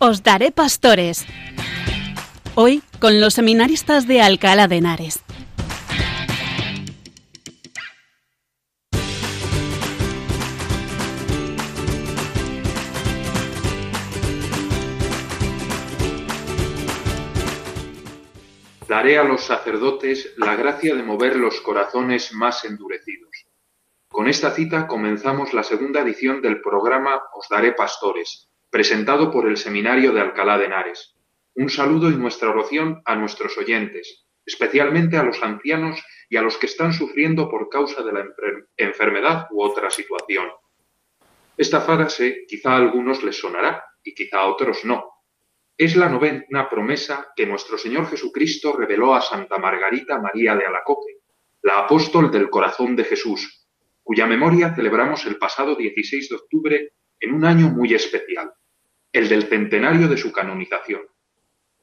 Os daré pastores. Hoy con los seminaristas de Alcalá de Henares. Daré a los sacerdotes la gracia de mover los corazones más endurecidos. Con esta cita comenzamos la segunda edición del programa Os Daré Pastores, presentado por el Seminario de Alcalá de Henares. Un saludo y nuestra oración a nuestros oyentes, especialmente a los ancianos y a los que están sufriendo por causa de la enfermedad u otra situación. Esta frase quizá a algunos les sonará y quizá a otros no, es la novena promesa que nuestro Señor Jesucristo reveló a Santa Margarita María de Alacoque, la apóstol del corazón de Jesús, cuya memoria celebramos el pasado 16 de octubre en un año muy especial, el del centenario de su canonización.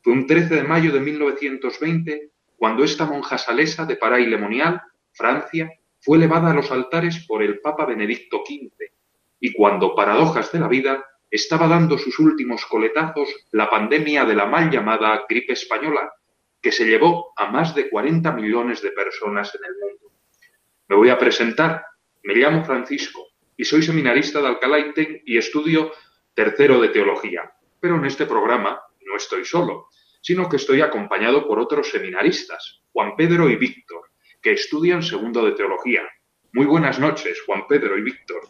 Fue un 13 de mayo de 1920 cuando esta monja salesa de Paray-le-Monial, Francia, fue elevada a los altares por el Papa Benedicto XV, y cuando, paradojas de la vida, estaba dando sus últimos coletazos la pandemia de la mal llamada gripe española, que se llevó a más de 40 millones de personas en el mundo. Me voy a presentar. Me llamo Francisco y soy seminarista de Alcalá y estudio tercero de teología. Pero en este programa no estoy solo, sino que estoy acompañado por otros seminaristas, Juan Pedro y Víctor, que estudian segundo de teología. Muy buenas noches, Juan Pedro y Víctor.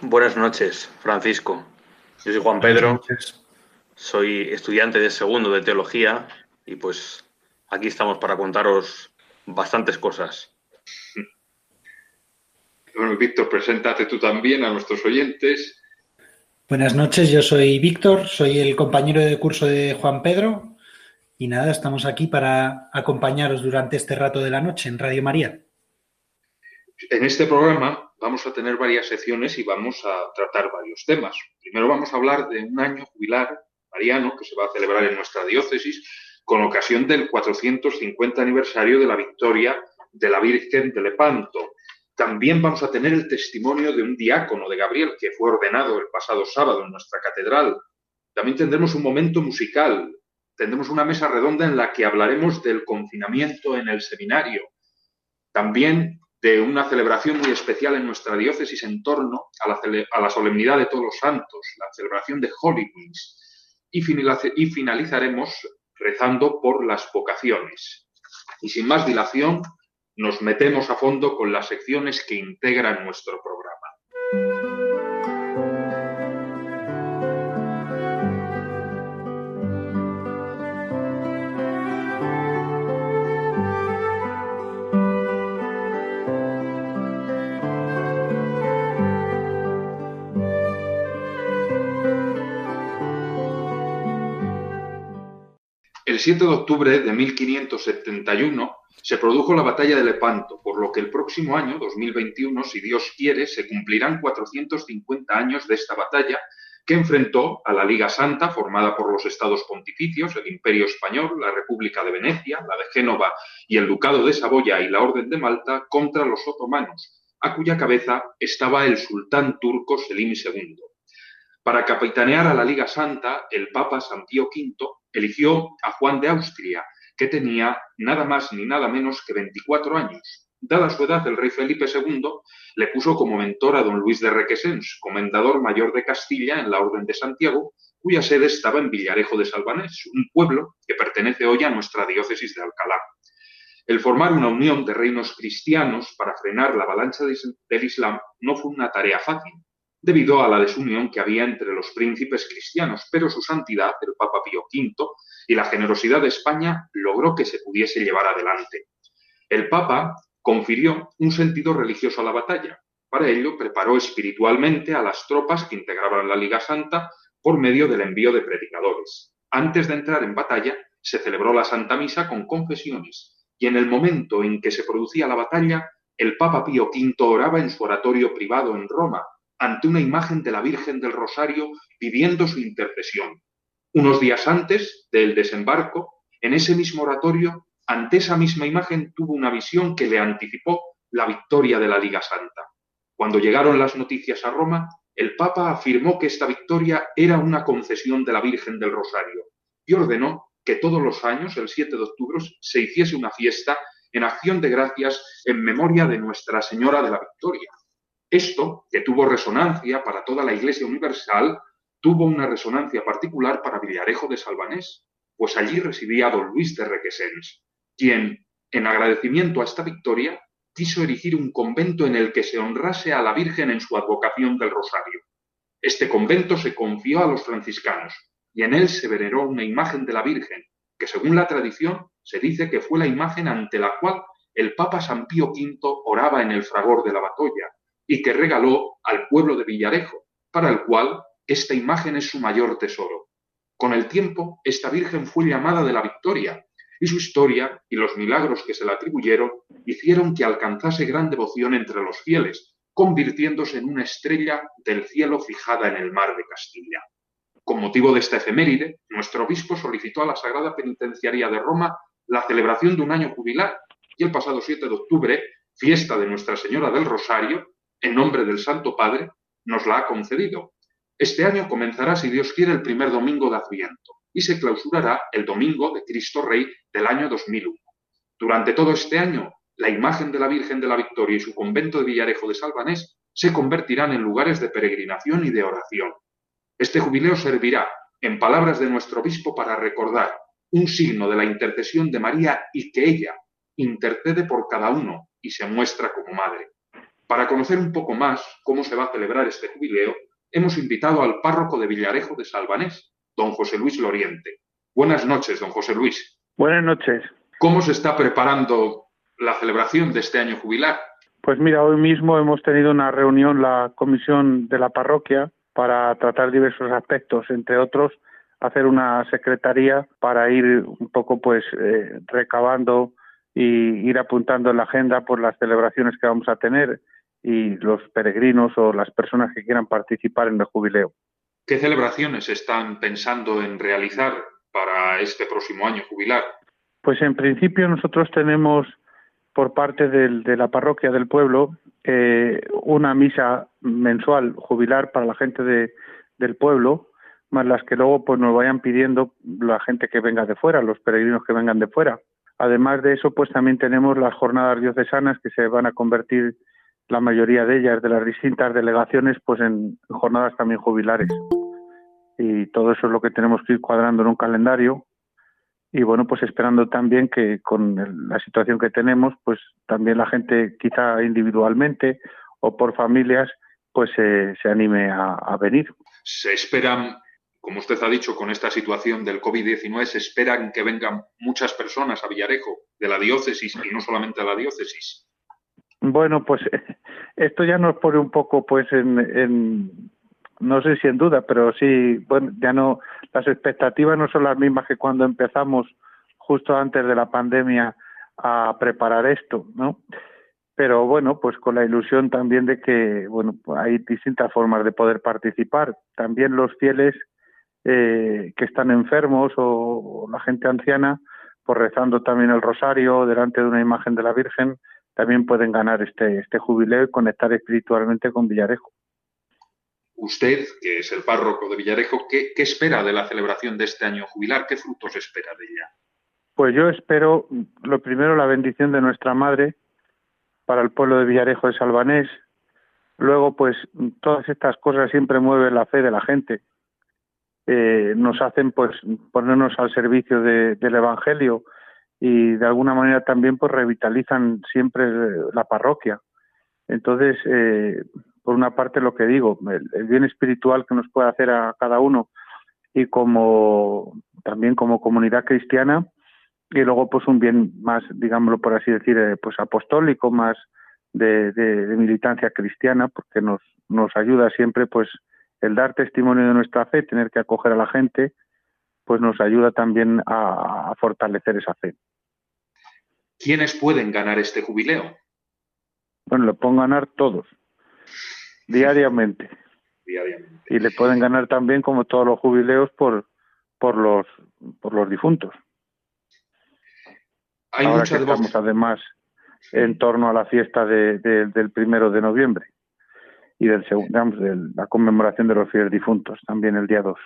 Buenas noches, Francisco. Yo soy Juan Pedro, soy estudiante de segundo de teología y pues aquí estamos para contaros bastantes cosas. Bueno, Víctor, preséntate tú también a nuestros oyentes. Buenas noches, yo soy Víctor, soy el compañero de curso de Juan Pedro y nada, estamos aquí para acompañaros durante este rato de la noche en Radio María. En este programa vamos a tener varias secciones y vamos a tratar varios temas. Primero vamos a hablar de un año jubilar mariano que se va a celebrar en nuestra diócesis con ocasión del 450 aniversario de la victoria de la Virgen de Lepanto. También vamos a tener el testimonio de un diácono de Gabriel que fue ordenado el pasado sábado en nuestra catedral. También tendremos un momento musical. Tendremos una mesa redonda en la que hablaremos del confinamiento en el seminario. También de una celebración muy especial en nuestra diócesis en torno a la, solemnidad de todos los santos, la celebración de Holy y, y finalizaremos rezando por las vocaciones. Y sin más dilación, nos metemos a fondo con las secciones que integran nuestro programa. El 7 de octubre de 1571 se produjo la batalla de Lepanto, por lo que el próximo año, 2021, si Dios quiere, se cumplirán 450 años de esta batalla que enfrentó a la Liga Santa, formada por los estados pontificios, el Imperio Español, la República de Venecia, la de Génova y el Ducado de Saboya y la Orden de Malta, contra los otomanos, a cuya cabeza estaba el sultán turco Selim II. Para capitanear a la Liga Santa, el Papa San Pío V eligió a Juan de Austria, que tenía nada más ni nada menos que 24 años. Dada su edad, el rey Felipe II le puso como mentor a don Luis de Requesens, comendador mayor de Castilla en la Orden de Santiago, cuya sede estaba en Villarejo de Salvanés, un pueblo que pertenece hoy a nuestra diócesis de Alcalá. El formar una unión de reinos cristianos para frenar la avalancha del Islam no fue una tarea fácil, debido a la desunión que había entre los príncipes cristianos, pero su santidad, el Papa Pío V, y la generosidad de España logró que se pudiese llevar adelante. El Papa confirió un sentido religioso a la batalla. Para ello, preparó espiritualmente a las tropas que integraban la Liga Santa por medio del envío de predicadores. Antes de entrar en batalla, se celebró la Santa Misa con confesiones, y en el momento en que se producía la batalla, el Papa Pío V oraba en su oratorio privado en Roma, ante una imagen de la Virgen del Rosario pidiendo su intercesión. Unos días antes del desembarco, en ese mismo oratorio, ante esa misma imagen tuvo una visión que le anticipó la victoria de la Liga Santa. Cuando llegaron las noticias a Roma, el Papa afirmó que esta victoria era una concesión de la Virgen del Rosario y ordenó que todos los años, el 7 de octubre, se hiciese una fiesta en acción de gracias en memoria de Nuestra Señora de la Victoria. Esto, que tuvo resonancia para toda la Iglesia Universal, tuvo una resonancia particular para Villarejo de Salvanés, pues allí residía don Luis de Requesens, quien, en agradecimiento a esta victoria, quiso erigir un convento en el que se honrase a la Virgen en su advocación del Rosario. Este convento se confió a los franciscanos y en él se veneró una imagen de la Virgen, que según la tradición se dice que fue la imagen ante la cual el Papa San Pío V oraba en el fragor de la Batolla y que regaló al pueblo de Villarejo, para el cual esta imagen es su mayor tesoro. Con el tiempo, esta Virgen fue llamada de la Victoria, y su historia y los milagros que se le atribuyeron hicieron que alcanzase gran devoción entre los fieles, convirtiéndose en una estrella del cielo fijada en el mar de Castilla. Con motivo de esta efeméride, nuestro obispo solicitó a la Sagrada Penitenciaría de Roma la celebración de un año jubilar y el pasado 7 de octubre, fiesta de Nuestra Señora del Rosario, en nombre del Santo Padre, nos la ha concedido, este año comenzará, si Dios quiere, el primer domingo de Adviento y se clausurará el domingo de Cristo Rey del año 2001. Durante todo este año, la imagen de la Virgen de la Victoria y su convento de Villarejo de Salvanés se convertirán en lugares de peregrinación y de oración. Este jubileo servirá, en palabras de nuestro obispo, para recordar un signo de la intercesión de María y que ella intercede por cada uno y se muestra como madre. Para conocer un poco más cómo se va a celebrar este jubileo, hemos invitado al párroco de Villarejo de Salvanés, don José Luis Loriente. Buenas noches, don José Luis. Buenas noches. ¿Cómo se está preparando la celebración de este año jubilar? Pues mira, hoy mismo hemos tenido una reunión la comisión de la parroquia para tratar diversos aspectos, entre otros hacer una secretaría para ir un poco pues eh, recabando y ir apuntando en la agenda por las celebraciones que vamos a tener y los peregrinos o las personas que quieran participar en el jubileo. ¿Qué celebraciones están pensando en realizar para este próximo año jubilar? Pues en principio nosotros tenemos por parte de la parroquia del pueblo eh, una misa mensual jubilar para la gente del pueblo, más las que luego pues nos vayan pidiendo la gente que venga de fuera, los peregrinos que vengan de fuera. Además de eso, pues también tenemos las jornadas diocesanas que se van a convertir la mayoría de ellas, de las distintas delegaciones, pues en jornadas también jubilares. Y todo eso es lo que tenemos que ir cuadrando en un calendario. Y bueno, pues esperando también que con la situación que tenemos, pues también la gente quizá individualmente o por familias, pues se anime a, a venir. Se esperan, como usted ha dicho, con esta situación del COVID-19, se esperan que vengan muchas personas a Villarejo de la diócesis y no solamente a la diócesis. Bueno, pues esto ya nos pone un poco, pues, en, no sé si en duda, pero sí, bueno, ya no, las expectativas no son las mismas que cuando empezamos justo antes de la pandemia a preparar esto, ¿no? Pero bueno, pues con la ilusión también de que, bueno, hay distintas formas de poder participar. También los fieles eh, que están enfermos o la gente anciana, pues rezando también el rosario delante de una imagen de la Virgen, también pueden ganar este, este jubileo y conectar espiritualmente con Villarejo. Usted, que es el párroco de Villarejo, ¿qué, espera de la celebración de este año jubilar? ¿Qué frutos espera de ella? Pues yo espero, lo primero, la bendición de nuestra Madre para el pueblo de Villarejo de Salvanés. Luego, pues todas estas cosas siempre mueven la fe de la gente. Eh, nos hacen pues ponernos al servicio del Evangelio y de alguna manera también pues revitalizan siempre la parroquia. Entonces, eh, por una parte lo que digo, el, bien espiritual que nos puede hacer a cada uno y como también como comunidad cristiana y luego pues un bien más, digámoslo por así decir, eh, pues apostólico, más de, militancia cristiana, porque nos, nos ayuda siempre pues el dar testimonio de nuestra fe, tener que acoger a la gente, pues nos ayuda también a, fortalecer esa fe. ¿Quiénes pueden ganar este jubileo? Bueno, lo pueden ganar todos, diariamente. diariamente. Y le pueden ganar también, como todos los jubileos, por, por, los, por los difuntos. Hay Ahora que estamos, además, en torno a la fiesta del primero de noviembre. y del, digamos, de la conmemoración de los fieles difuntos, también el día 2.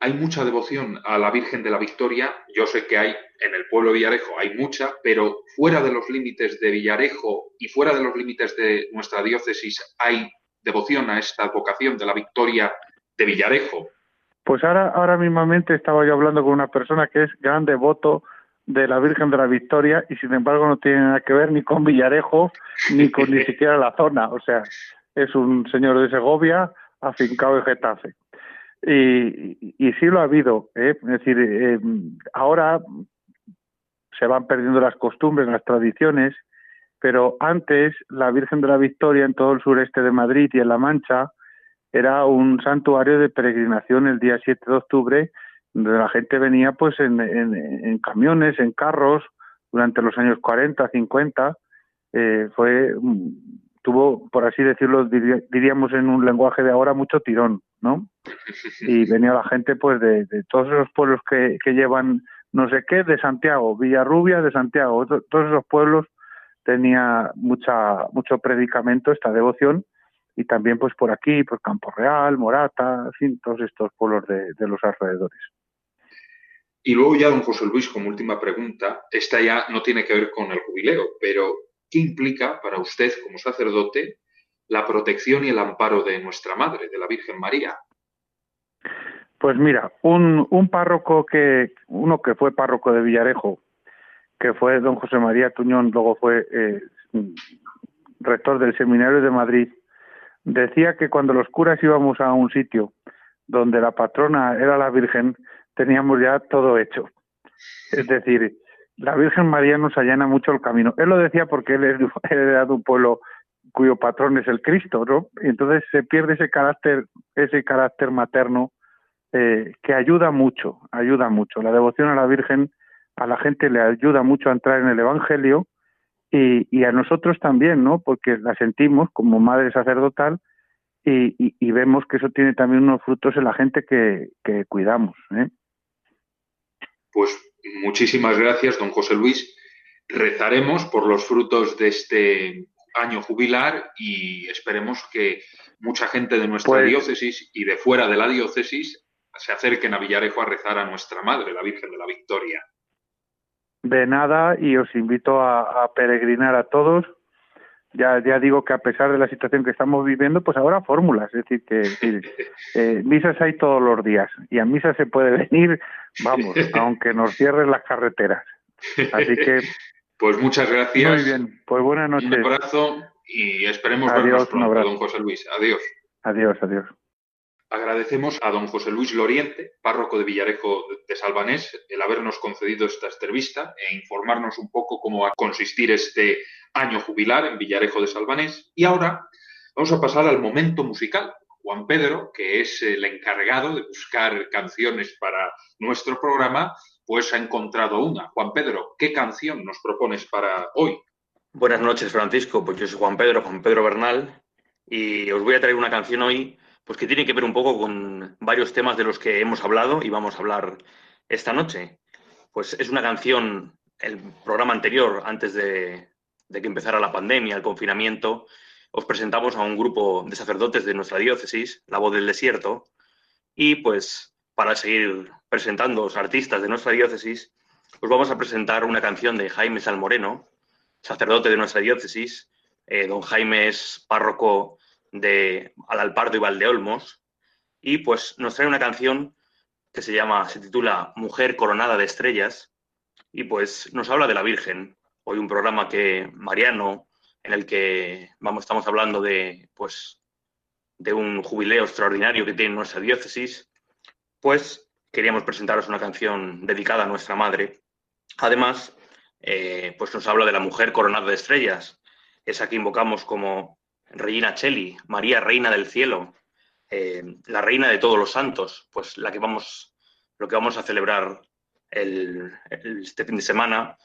Hay mucha devoción a la Virgen de la Victoria. Yo sé que hay en el pueblo de Villarejo, hay mucha, pero fuera de los límites de Villarejo y fuera de los límites de nuestra diócesis, ¿hay devoción a esta vocación de la Victoria de Villarejo? Pues ahora, ahora mismamente estaba yo hablando con una persona que es gran devoto de la Virgen de la Victoria y sin embargo no tiene nada que ver ni con Villarejo ni con ni siquiera la zona. O sea, es un señor de Segovia afincado en Getafe. Y, y, sí lo ha habido. ¿eh? Es decir, eh, ahora se van perdiendo las costumbres, las tradiciones, pero antes la Virgen de la Victoria en todo el sureste de Madrid y en La Mancha era un santuario de peregrinación el día 7 de octubre donde la gente venía pues en, camiones, en carros, durante los años 40, 50, eh, fue, tuvo, por así decirlo, diríamos en un lenguaje de ahora, mucho tirón, ¿no? Y venía la gente pues de, todos esos pueblos que, que, llevan no sé qué, de Santiago, Villarrubia de Santiago, todos esos pueblos tenía mucha, mucho predicamento, esta devoción, y también pues por aquí, por Campo Real, Morata, en fin, todos estos pueblos de, de los alrededores. Y luego ya, don José Luis, como última pregunta, esta ya no tiene que ver con el jubileo, pero ¿qué implica para usted como sacerdote la protección y el amparo de nuestra Madre, de la Virgen María? Pues mira, un, un párroco que, uno que fue párroco de Villarejo, que fue don José María Tuñón, luego fue eh, rector del Seminario de Madrid, decía que cuando los curas íbamos a un sitio donde la patrona era la Virgen, teníamos ya todo hecho. Es decir, la Virgen María nos allana mucho el camino. Él lo decía porque él es de un pueblo cuyo patrón es el Cristo, ¿no? Entonces se pierde ese carácter, ese carácter materno eh, que ayuda mucho, ayuda mucho. La devoción a la Virgen a la gente le ayuda mucho a entrar en el Evangelio y, a nosotros también, ¿no? Porque la sentimos como madre sacerdotal y, vemos que eso tiene también unos frutos en la gente que, que cuidamos. ¿eh? Pues muchísimas gracias, don José Luis. Rezaremos por los frutos de este año jubilar y esperemos que mucha gente de nuestra pues diócesis y de fuera de la diócesis se acerquen a Villarejo a rezar a nuestra Madre, la Virgen de la Victoria. De nada y os invito a, a peregrinar a todos ya, ya digo que a pesar de la situación que estamos viviendo, pues ahora fórmulas, es decir, que eh, misas hay todos los días y a misa se puede venir, vamos, aunque nos cierren las carreteras. Así que... Pues muchas gracias. Muy bien, pues buenas noches. Un abrazo y esperemos vernos pronto, don José Luis. Adiós. Adiós, adiós. Agradecemos a don José Luis Loriente, párroco de Villarejo de Salvanés, el habernos concedido esta entrevista e informarnos un poco cómo va a consistir este año jubilar en Villarejo de Salvanés. Y ahora vamos a pasar al momento musical. Juan Pedro, que es el encargado de buscar canciones para nuestro programa, pues ha encontrado una. Juan Pedro, ¿qué canción nos propones para hoy? Buenas noches, Francisco. Pues yo soy Juan Pedro, Juan Pedro Bernal, y os voy a traer una canción hoy pues que tiene que ver un poco con varios temas de los que hemos hablado y vamos a hablar esta noche. Pues es una canción, el programa anterior, antes de, de que empezara la pandemia, el confinamiento, os presentamos a un grupo de sacerdotes de nuestra diócesis, La Voz del Desierto, y pues para seguir presentando los artistas de nuestra diócesis, os vamos a presentar una canción de Jaime Salmoreno, sacerdote de nuestra diócesis. Eh, don Jaime es párroco de Alalpardo y Valdeolmos, y pues nos trae una canción que se llama, se titula Mujer coronada de estrellas, y pues nos habla de la Virgen. Hoy un programa que Mariano, en el que vamos, estamos hablando de, pues, de un jubileo extraordinario que tiene nuestra diócesis, pues queríamos presentaros una canción dedicada a nuestra madre. Además, eh, pues nos habla de la mujer coronada de estrellas, esa que invocamos como Regina Cheli, María Reina del Cielo, eh, la Reina de todos los santos, pues la que vamos, lo que vamos a celebrar el, este fin de semana,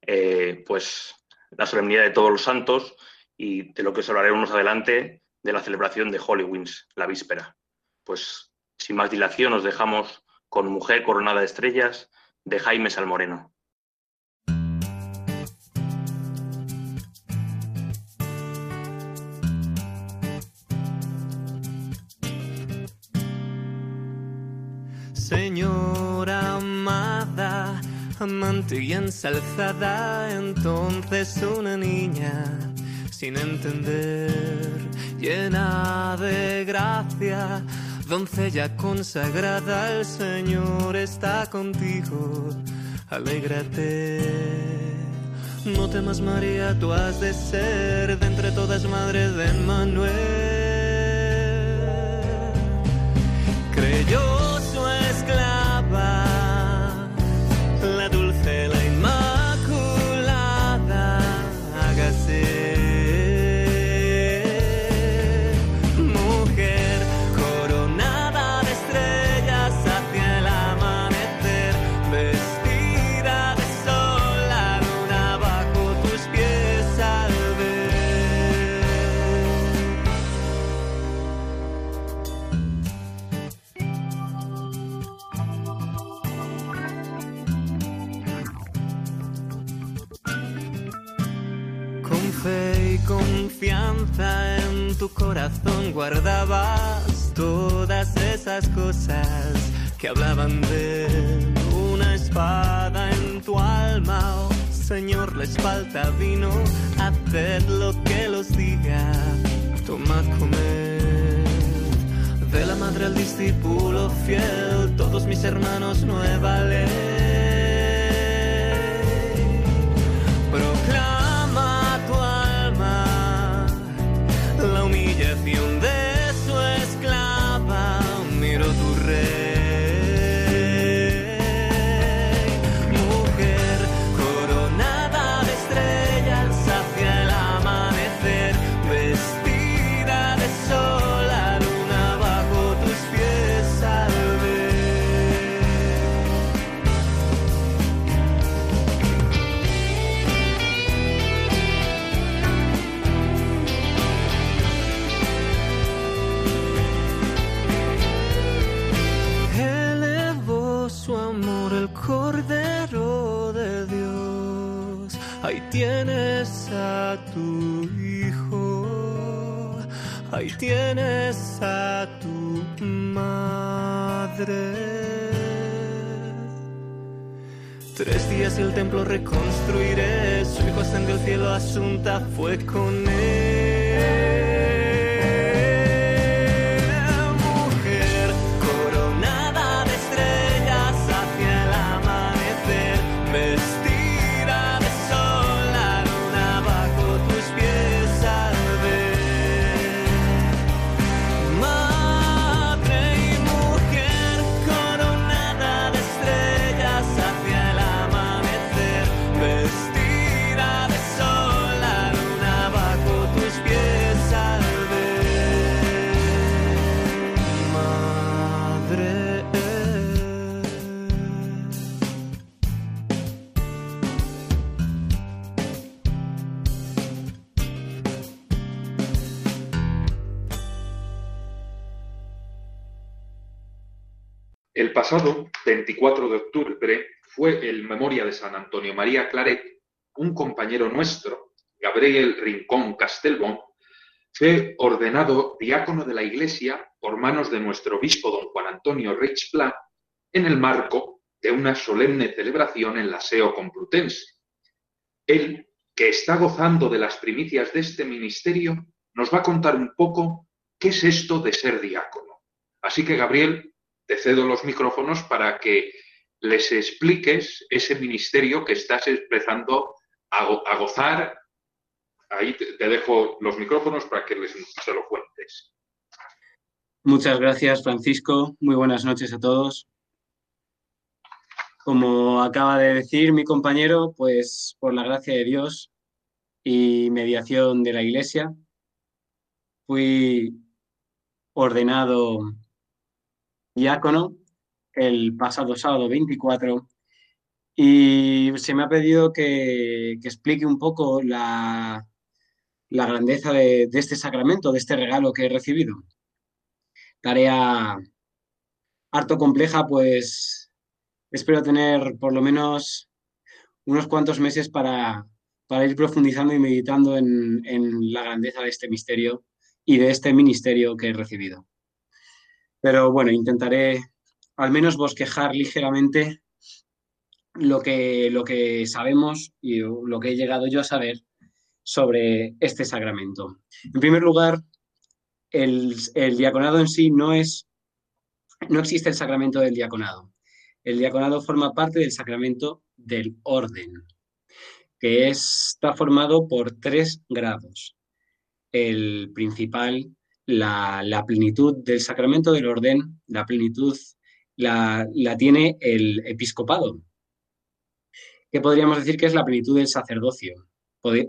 eh, pues la solemnidad de todos los santos y de lo que os hablaré unos adelante de la celebración de Holy Wings, la víspera. Pues sin más dilación os dejamos con Mujer Coronada de Estrellas de Jaime Salmoreno. Señora amada, amante y ensalzada, entonces una niña sin entender, llena de gracia doncella consagrada, el Señor está contigo, alégrate. No temas María, tú has de ser de entre todas madres de Manuel. Tienes a tu hijo, ahí tienes a tu madre. Tres días el templo reconstruiré, su hijo ascendió al cielo, asunta fue con él. Pasado 24 de octubre fue el memoria de San Antonio María Claret, un compañero nuestro, Gabriel Rincón Castelbón, fue ordenado diácono de la Iglesia por manos de nuestro obispo don Juan Antonio Reichpla en el marco de una solemne celebración en la SEO Complutense. Él, que está gozando de las primicias de este ministerio, nos va a contar un poco qué es esto de ser diácono. Así que, Gabriel, te cedo los micrófonos para que les expliques ese ministerio que estás empezando a, gozar. Ahí te, dejo los micrófonos para que les, se lo cuentes. Muchas gracias, Francisco. Muy buenas noches a todos. Como acaba de decir mi compañero, pues por la gracia de Dios y mediación de la Iglesia, fui ordenado diácono el pasado sábado 24 y se me ha pedido que, explique un poco la, la grandeza de, este sacramento, de este regalo que he recibido. Tarea harto compleja, pues espero tener por lo menos unos cuantos meses para, ir profundizando y meditando en, en la grandeza de este misterio y de este ministerio que he recibido. Pero bueno, intentaré al menos bosquejar ligeramente lo que, lo que sabemos y lo que he llegado yo a saber sobre este sacramento. En primer lugar, el, el diaconado en sí no es, no existe el sacramento del diaconado. El diaconado forma parte del sacramento del orden, que está formado por tres grados. El principal, la, plenitud del sacramento del orden, la plenitud la, tiene el episcopado, que podríamos decir que es la plenitud del sacerdocio.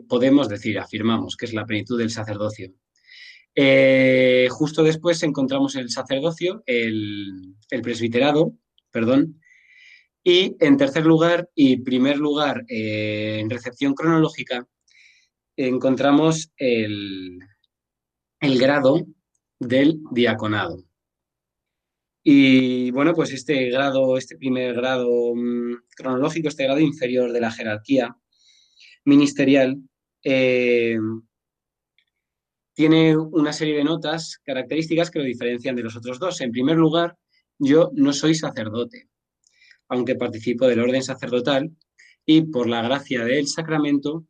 podemos decir, afirmamos que es la plenitud del sacerdocio. Eh, justo después encontramos el sacerdocio, el, el presbiterado, perdón, y en tercer lugar y primer lugar eh, en recepción cronológica encontramos el, grado del diaconado. Y bueno, pues este grado, este primer grado mm, cronológico, este grado inferior de la jerarquía ministerial, eh, tiene una serie de notas características que lo diferencian de los otros dos. En primer lugar, yo no soy sacerdote aunque participo del orden sacerdotal, y por la gracia del sacramento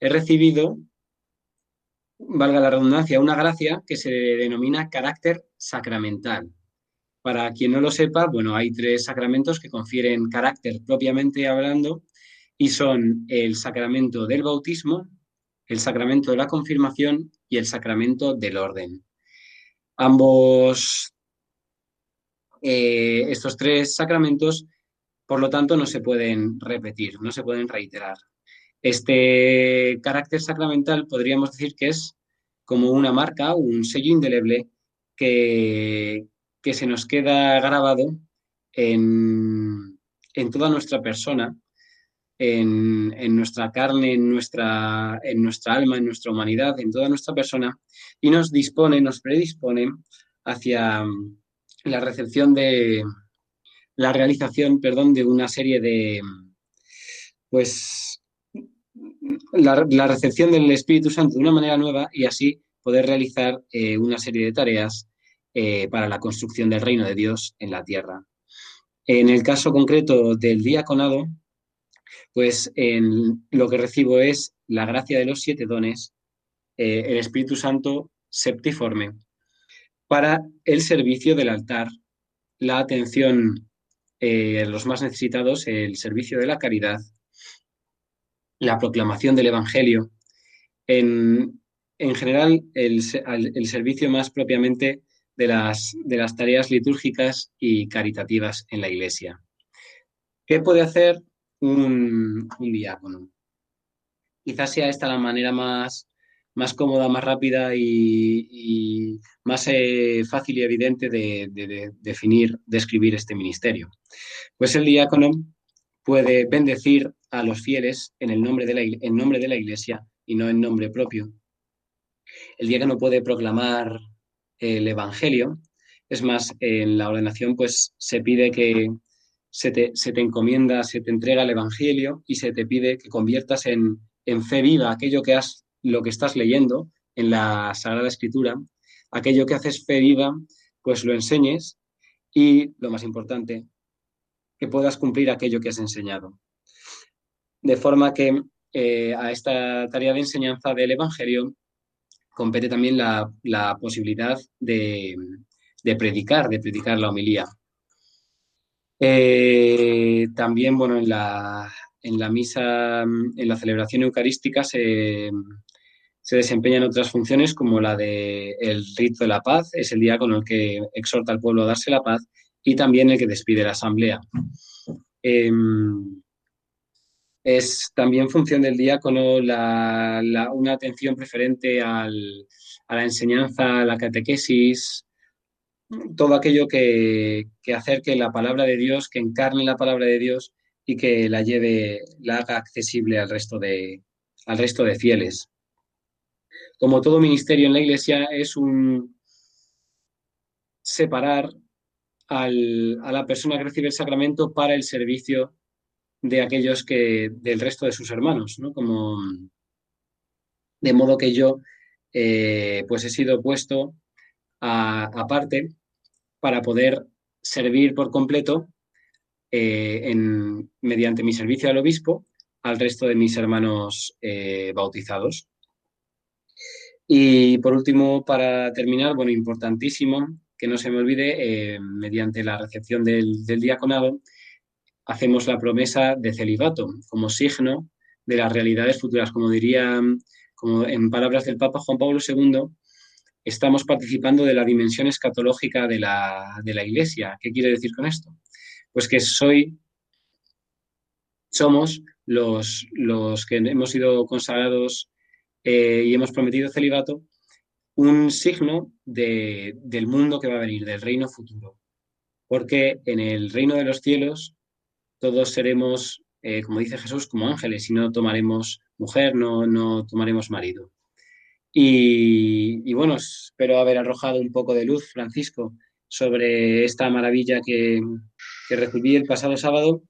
he recibido, valga la redundancia, una gracia que se denomina carácter sacramental. Para quien no lo sepa, bueno, hay tres sacramentos que confieren carácter propiamente hablando y son el sacramento del bautismo, el sacramento de la confirmación y el sacramento del orden. Ambos, eh, estos tres sacramentos por lo tanto, no se pueden repetir, no se pueden reiterar. Este carácter sacramental podríamos decir que es como una marca, un sello indeleble que, que se nos queda grabado en, toda nuestra persona, en, nuestra carne, en nuestra, en nuestra alma, en nuestra humanidad, en toda nuestra persona, y nos dispone, nos predispone hacia la recepción de, la realización, perdón, de una serie de, pues, la, recepción del Espíritu Santo de una manera nueva y así poder realizar eh, una serie de tareas eh, para la construcción del reino de Dios en la tierra. En el caso concreto del diaconado, pues en lo que recibo es la gracia de los siete dones, eh, el Espíritu Santo septiforme, para el servicio del altar, la atención eh, los más necesitados el servicio de la caridad, la proclamación del Evangelio, en, general el, servicio más propiamente de las, de las tareas litúrgicas y caritativas en la Iglesia. ¿Qué puede hacer un, diácono? Quizás sea esta la manera más, más cómoda, más rápida y, más eh, fácil y evidente de, definir, describir este ministerio. Pues el diácono puede bendecir a los fieles en el nombre de la, en nombre de la Iglesia y no en nombre propio. El diácono puede proclamar el Evangelio. Es más, en la ordenación pues se pide que se te, se te encomienda, se te entrega el Evangelio y se te pide que conviertas en, en fe viva aquello que has lo que estás leyendo en la Sagrada Escritura, aquello que haces fe viva, pues lo enseñes y, lo más importante, que puedas cumplir aquello que has enseñado. De forma que eh, a esta tarea de enseñanza del Evangelio compete también la, posibilidad de, predicar, de predicar la homilía. Eh, también, bueno, en la, misa, en la celebración eucarística se, se desempeñan otras funciones como la del el rito de la paz, es el día con el que exhorta al pueblo a darse la paz, y también el que despide la asamblea. Em, es también función del diácono la, una atención preferente a la enseñanza, a la catequesis, todo aquello que, que acerque la palabra de Dios, que encarne la palabra de Dios y que la lleve, la haga accesible al resto de, al resto de fieles. Como todo ministerio en la Iglesia, es un separar a la persona que recibe el sacramento para el servicio de aquellos que, del resto de sus hermanos, ¿no? Como, de modo que yo, eh, pues he sido puesto aparte para poder servir por completo eh, mediante mi servicio al obispo al resto de mis hermanos eh, bautizados. Y por último, para terminar, bueno, importantísimo, que no se me olvide, mediante la recepción del, diaconado, hacemos la promesa de celibato como signo de las realidades futuras. Como diría, como en palabras del Papa Juan Pablo II, estamos participando de la dimensión escatológica de la, de la Iglesia. ¿Qué quiere decir con esto? Pues que soy, somos los, los que hemos sido consagrados eh, y hemos prometido celibato, un signo del mundo que va a venir, del reino futuro. Porque en el reino de los cielos todos seremos, eh, como dice Jesús, como ángeles y no tomaremos mujer, no, no tomaremos marido. Y, bueno, espero haber arrojado un poco de luz, Francisco, sobre esta maravilla que, que recibí el pasado sábado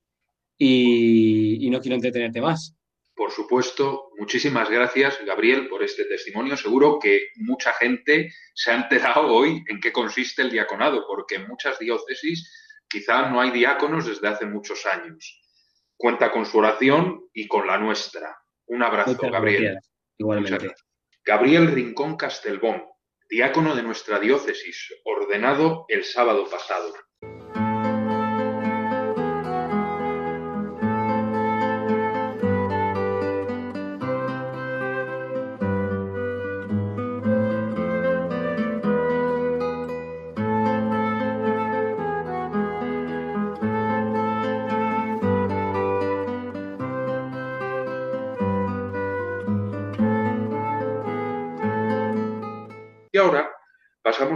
y, no quiero entretenerte más. Por supuesto, muchísimas gracias, Gabriel, por este testimonio. Seguro que mucha gente se ha enterado hoy en qué consiste el diaconado, porque en muchas diócesis quizá no hay diáconos desde hace muchos años. Cuenta con su oración y con la nuestra. Un abrazo, Gabriel. Igualmente. Gabriel Rincón Castelbón, diácono de nuestra diócesis, ordenado el sábado pasado.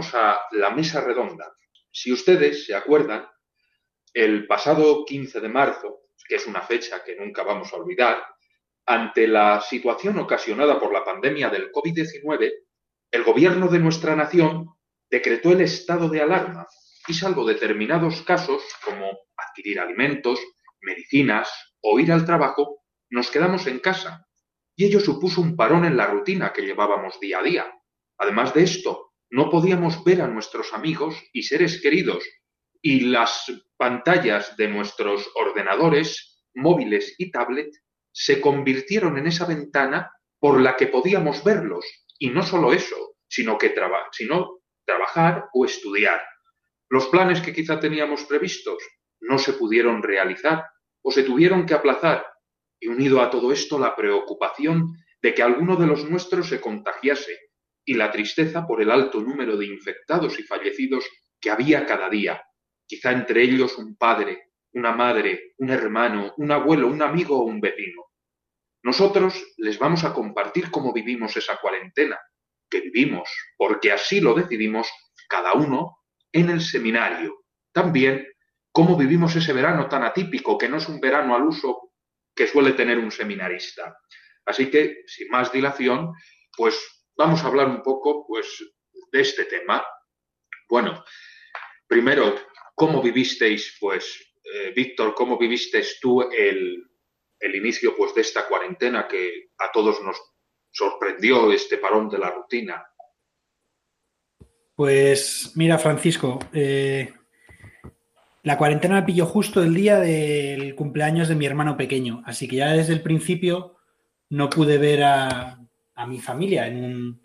Pasamos a la mesa redonda. Si ustedes se acuerdan, el pasado 15 de marzo, que es una fecha que nunca vamos a olvidar, ante la situación ocasionada por la pandemia del COVID-19, el gobierno de nuestra nación decretó el estado de alarma y salvo determinados casos como adquirir alimentos, medicinas o ir al trabajo, nos quedamos en casa. Y ello supuso un parón en la rutina que llevábamos día a día. Además de esto, no podíamos ver a nuestros amigos y seres queridos y las pantallas de nuestros ordenadores, móviles y tablet se convirtieron en esa ventana por la que podíamos verlos. Y no solo eso, sino que sino trabajar o estudiar. Los planes que quizá teníamos previstos no se pudieron realizar o se tuvieron que aplazar. Y unido a todo esto la preocupación de que alguno de los nuestros se contagiase y la tristeza por el alto número de infectados y fallecidos que había cada día, quizá entre ellos un padre, una madre, un hermano, un abuelo, un amigo o un vecino. Nosotros les vamos a compartir cómo vivimos esa cuarentena, que vivimos, porque así lo decidimos cada uno en el seminario. También cómo vivimos ese verano tan atípico, que no es un verano al uso que suele tener un seminarista. Así que, sin más dilación, pues vamos a hablar un poco pues, de este tema. Bueno, primero, ¿cómo vivisteis, pues, eh, Víctor, cómo viviste tú el, inicio pues, de esta cuarentena que a todos nos sorprendió este parón de la rutina? Pues mira, Francisco, eh, la cuarentena me pilló justo el día del cumpleaños de mi hermano pequeño, así que ya desde el principio no pude ver a, a mi familia en un...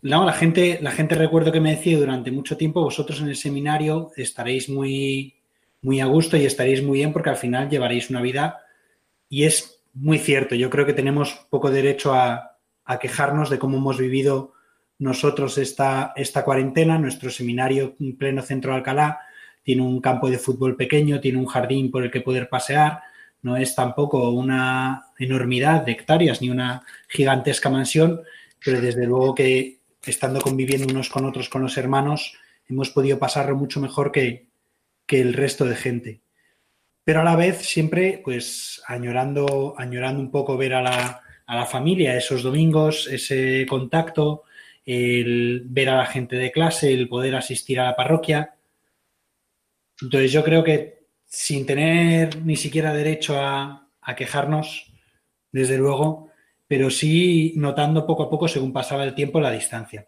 No, la gente, la gente recuerdo que me decía durante mucho tiempo, vosotros en el seminario estaréis muy, muy a gusto y estaréis muy bien porque al final llevaréis una vida y es muy cierto. Yo creo que tenemos poco derecho a, quejarnos de cómo hemos vivido nosotros esta, esta cuarentena. Nuestro seminario en pleno centro de Alcalá tiene un campo de fútbol pequeño, tiene un jardín por el que poder pasear, no es tampoco una enormidad de hectáreas ni una gigantesca mansión, pero desde luego que estando conviviendo unos con otros con los hermanos, hemos podido pasarlo mucho mejor que, el resto de gente. Pero a la vez siempre, pues, añorando, añorando un poco ver a la, a la familia esos domingos, ese contacto, el ver a la gente de clase, el poder asistir a la parroquia. Entonces yo creo que sin tener ni siquiera derecho a, quejarnos, desde luego, pero sí notando poco a poco, según pasaba el tiempo, la distancia.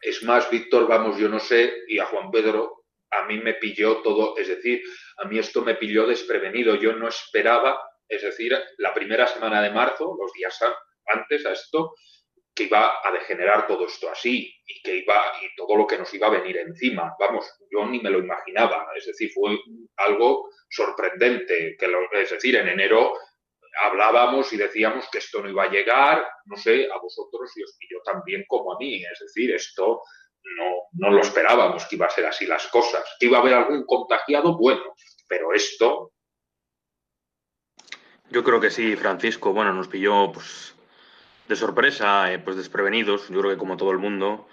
Es más, Víctor, vamos, yo no sé, y a Juan Pedro, a mí me pilló todo, es decir, a mí esto me pilló desprevenido. Yo no esperaba, es decir, la primera semana de marzo, los días antes a esto, que iba a degenerar todo esto así y que iba y todo lo que nos iba a venir encima. Vamos, yo ni me lo imaginaba. Es decir, fue algo sorprendente. Que es decir, en enero hablábamos y decíamos que esto no iba a llegar, no sé, a vosotros y os pilló también como a mí. Es decir, esto no, no lo esperábamos que iba a ser así las cosas. Que iba a haber algún contagiado, bueno, pero esto. Yo creo que sí, Francisco. Bueno, nos pilló pues de sorpresa, eh, pues desprevenidos, yo creo que como todo el mundo.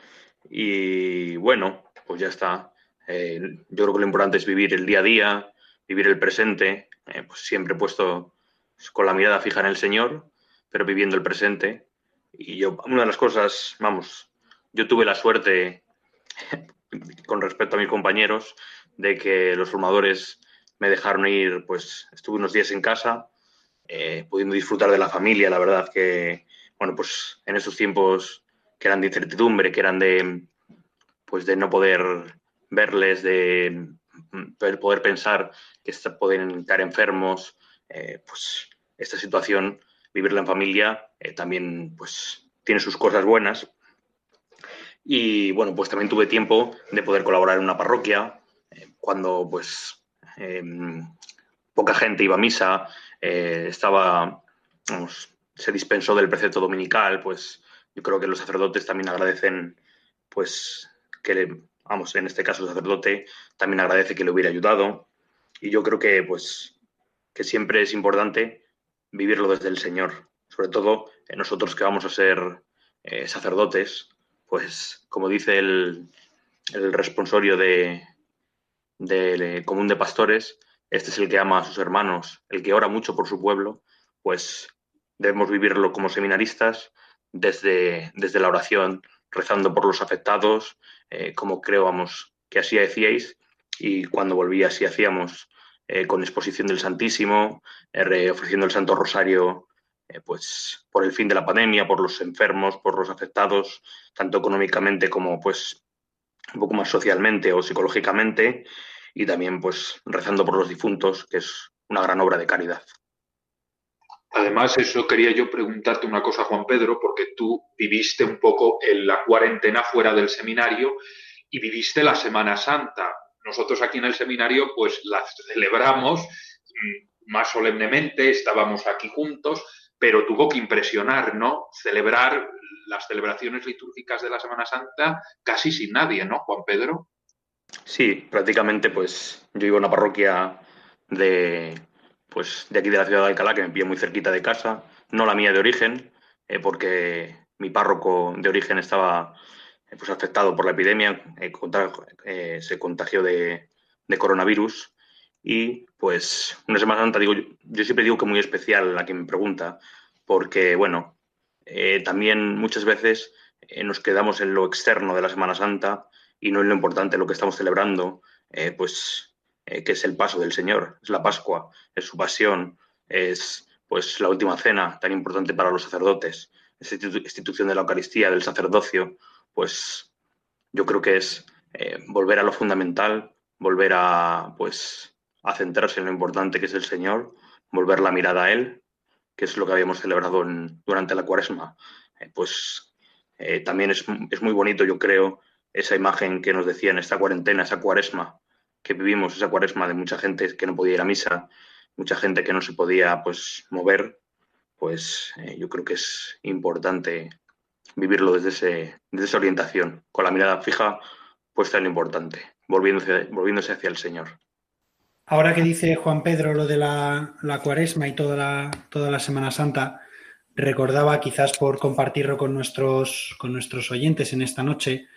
Y bueno, pues ya está. Eh, yo creo que lo importante es vivir el día a día, vivir el presente, eh, pues siempre puesto con la mirada fija en el Señor, pero viviendo el presente. Y yo, una de las cosas, vamos, yo tuve la suerte, con respecto a mis compañeros, de que los formadores me dejaron ir, pues estuve unos días en casa, pudiendo disfrutar de la familia, la verdad que bueno, pues en esos tiempos que eran de incertidumbre, que eran de, pues de no poder verles, de poder pensar que pueden estar enfermos, eh, pues esta situación, vivirla en familia, eh, también pues tiene sus cosas buenas. Y bueno, pues también tuve tiempo de poder colaborar en una parroquia, eh, cuando pues em, poca gente iba a misa, estaba, vamos, se dispensó del precepto dominical, pues yo creo que los sacerdotes también agradecen, pues, que, vamos, en este caso el sacerdote también agradece que le hubiera ayudado. Y yo creo que, pues, que siempre es importante vivirlo desde el Señor, sobre todo en nosotros que vamos a ser eh, sacerdotes, pues, como dice el, el responsorio de, del común de pastores, este es el que ama a sus hermanos, el que ora mucho por su pueblo, pues Debemos vivirlo como seminaristas desde, desde la oración, rezando por los afectados, eh, como creíamos que así decíais, y cuando volví así hacíamos, eh, con exposición del Santísimo, eh, ofreciendo el Santo Rosario pues por el fin de la pandemia, por los enfermos, por los afectados, tanto económicamente como pues un poco más socialmente o psicológicamente, y también pues rezando por los difuntos, que es una gran obra de caridad. Además, eso quería yo preguntarte una cosa, Juan Pedro, porque tú viviste un poco en la cuarentena fuera del seminario y viviste la Semana Santa. Nosotros aquí en el seminario, pues la celebramos mm, más solemnemente, estábamos aquí juntos, pero tuvo que impresionar, ¿no? Celebrar las celebraciones litúrgicas de la Semana Santa casi sin nadie, ¿no, Juan Pedro? Sí, prácticamente, pues yo iba a una parroquia de pues de aquí de la ciudad de Alcalá, que me pilló muy cerquita de casa, no la mía de origen, eh, porque mi párroco de origen estaba eh, pues afectado por la epidemia, eh, se contagió de, coronavirus y pues una Semana Santa, digo, yo, siempre digo que muy especial a quien me pregunta, porque bueno, también muchas veces nos quedamos en lo externo de la Semana Santa y no en lo importante, lo que estamos celebrando, pues eh, que es el paso del Señor, es la Pascua, es su pasión, es pues la última cena tan importante para los sacerdotes, esa institución de la Eucaristía, del sacerdocio, pues yo creo que es eh, volver a lo fundamental, volver a pues a centrarse en lo importante que es el Señor, volver la mirada a Él, que es lo que habíamos celebrado durante la cuaresma. Eh, pues también es, es muy bonito, yo creo, esa imagen que nos decía en esta cuarentena, esa cuaresma, que vivimos esa cuaresma de mucha gente que no podía ir a misa, mucha gente que no se podía pues mover, pues eh, yo creo que es importante vivirlo desde, ese, desde esa orientación, con la mirada fija puesta en lo importante, volviéndose, volviéndose hacia el Señor. Ahora que dice Juan Pedro lo de la, la cuaresma y toda la, toda la Semana Santa, recordaba quizás por compartirlo con nuestros, con nuestros oyentes en esta noche,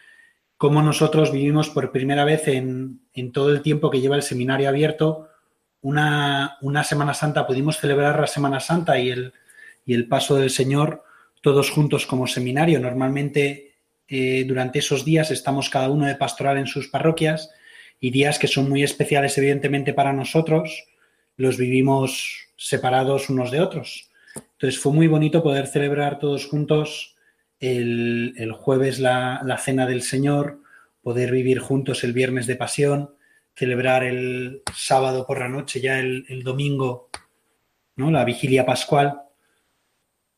cómo nosotros vivimos por primera vez en, todo el tiempo que lleva el seminario abierto una, Semana Santa, pudimos celebrar la Semana Santa y el, y el paso del Señor todos juntos como seminario. Normalmente eh, durante esos días estamos cada uno de pastoral en sus parroquias y días que son muy especiales evidentemente para nosotros, los vivimos separados unos de otros. Entonces fue muy bonito poder celebrar todos juntos el, jueves la, cena del Señor, poder vivir juntos el viernes de pasión, celebrar el sábado por la noche, ya el, el domingo, ¿no? la vigilia pascual.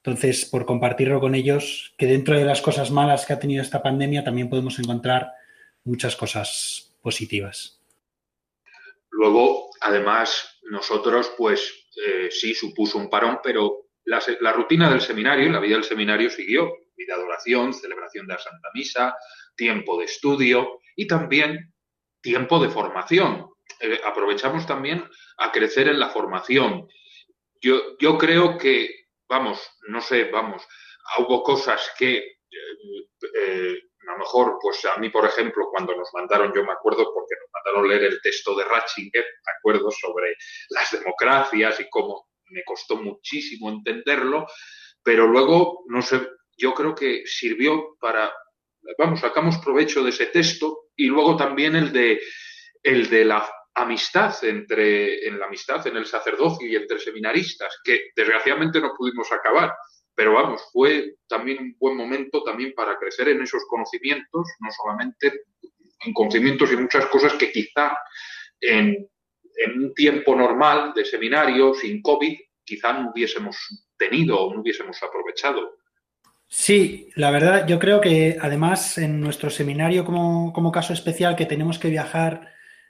Entonces, por compartirlo con ellos, que dentro de las cosas malas que ha tenido esta pandemia también podemos encontrar muchas cosas positivas. Luego, además, nosotros, pues eh, sí supuso un parón, pero la, rutina del seminario, la vida del seminario siguió. Vida de oración, celebración de la Santa Misa, tiempo de estudio y también tiempo de formación. Eh, aprovechamos también a crecer en la formación. Yo, yo creo que, vamos, no sé, vamos, hubo cosas que eh, a lo mejor, pues a mí, por ejemplo, cuando nos mandaron, yo me acuerdo porque nos mandaron leer el texto de Ratzinger, me acuerdo sobre las democracias y cómo me costó muchísimo entenderlo, pero luego, no sé, yo creo que sirvió para, vamos, sacamos provecho de ese texto y luego también el de, el de la amistad entre, en la amistad en el sacerdocio y entre seminaristas, que desgraciadamente no pudimos acabar pero vamos, fue también un buen momento también para crecer en esos conocimientos, no solamente en conocimientos y muchas cosas que quizá en, un tiempo normal de seminario, sin COVID, quizá no hubiésemos tenido o no hubiésemos aprovechado. Sí, la verdad, yo creo que además en nuestro seminario como, como caso especial que tenemos que viajar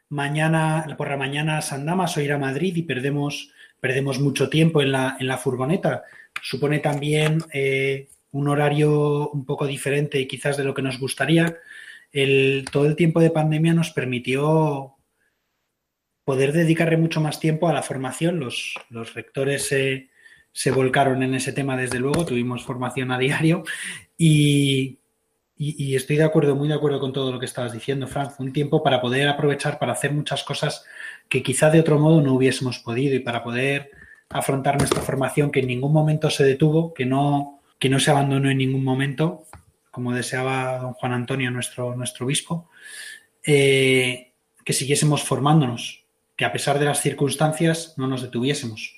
mañana, por la mañana a San Damas o ir a Madrid y perdemos, perdemos mucho tiempo en la, en la furgoneta supone también eh, un horario un poco diferente y quizás de lo que nos gustaría. El, todo el tiempo de pandemia nos permitió poder dedicarle mucho más tiempo a la formación. Los, rectores se, volcaron en ese tema desde luego, tuvimos formación a diario y, y, estoy de acuerdo, muy de acuerdo con todo lo que estabas diciendo, Fran. un tiempo para poder aprovechar para hacer muchas cosas que quizá de otro modo no hubiésemos podido y para poder afrontar nuestra formación que en ningún momento se detuvo, que no, que no se abandonó en ningún momento, como deseaba don Juan Antonio, nuestro, nuestro obispo, eh, que siguiésemos formándonos, que a pesar de las circunstancias no nos detuviésemos.